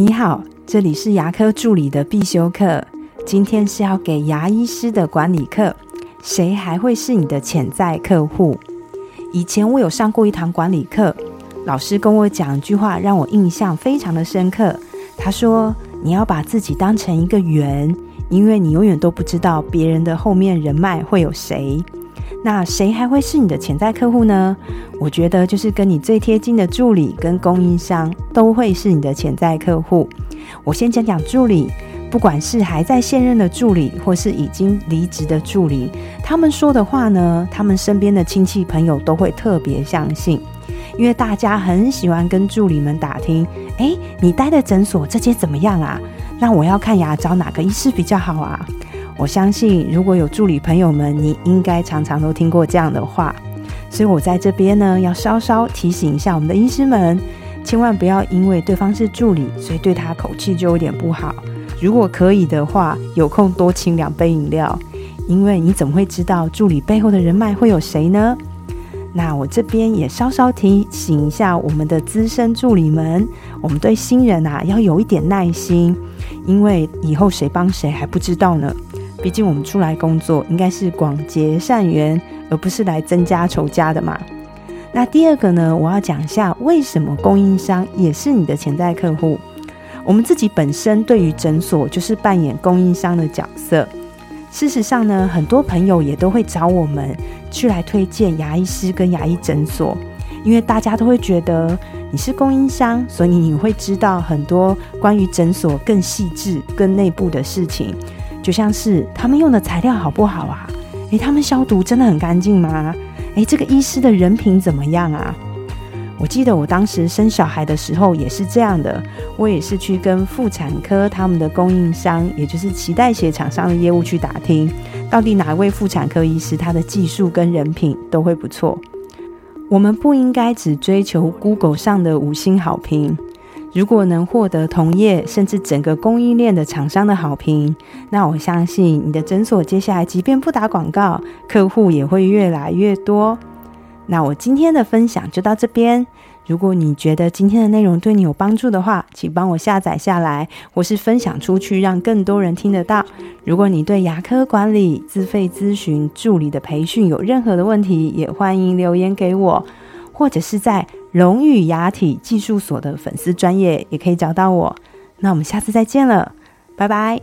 你好，这里是牙科助理的必修课。今天是要给牙医师的管理课。谁还会是你的潜在客户？以前我有上过一堂管理课，老师跟我讲一句话，让我印象非常的深刻。他说：“你要把自己当成一个圆，因为你永远都不知道别人的后面人脉会有谁。那谁还会是你的潜在客户呢？我觉得就是跟你最贴近的助理跟供应商都会是你的潜在客户。我先讲讲助理。”不管是还在现任的助理，或是已经离职的助理，他们说的话呢，他们身边的亲戚朋友都会特别相信，因为大家很喜欢跟助理们打听：哎，你待的诊所这间怎么样啊？那我要看牙找哪个医师比较好啊？我相信如果有助理朋友们，你应该常常都听过这样的话，所以我在这边呢，要稍稍提醒一下我们的医师们，千万不要因为对方是助理，所以对他口气就有点不好。如果可以的话，有空多请两杯饮料，因为你怎么会知道助理背后的人脉会有谁呢？那我这边也稍稍提醒一下我们的资深助理们，我们对新人啊要有一点耐心，因为以后谁帮谁还不知道呢。毕竟我们出来工作应该是广结善缘，而不是来增加仇家的嘛。那第二个呢，我要讲一下为什么供应商也是你的潜在客户。我们自己本身对于诊所就是扮演供应商的角色。事实上呢，很多朋友也都会找我们去来推荐牙医师跟牙医诊所，因为大家都会觉得你是供应商，所以你会知道很多关于诊所更细致、更内部的事情，就像是他们用的材料好不好啊？诶，他们消毒真的很干净吗？诶，这个医师的人品怎么样啊？我记得我当时生小孩的时候也是这样的，我也是去跟妇产科他们的供应商，也就是脐带血厂商的业务去打听，到底哪一位妇产科医师他的技术跟人品都会不错。我们不应该只追求 Google 上的五星好评，如果能获得同业甚至整个供应链的厂商的好评，那我相信你的诊所接下来即便不打广告，客户也会越来越多。那我今天的分享就到这边。如果你觉得今天的内容对你有帮助的话，请帮我下载下来，或是分享出去，让更多人听得到。如果你对牙科管理、自费咨询、助理的培训有任何的问题，也欢迎留言给我，或者是在龙语牙体技术所的粉丝专业也可以找到我。那我们下次再见了，拜拜。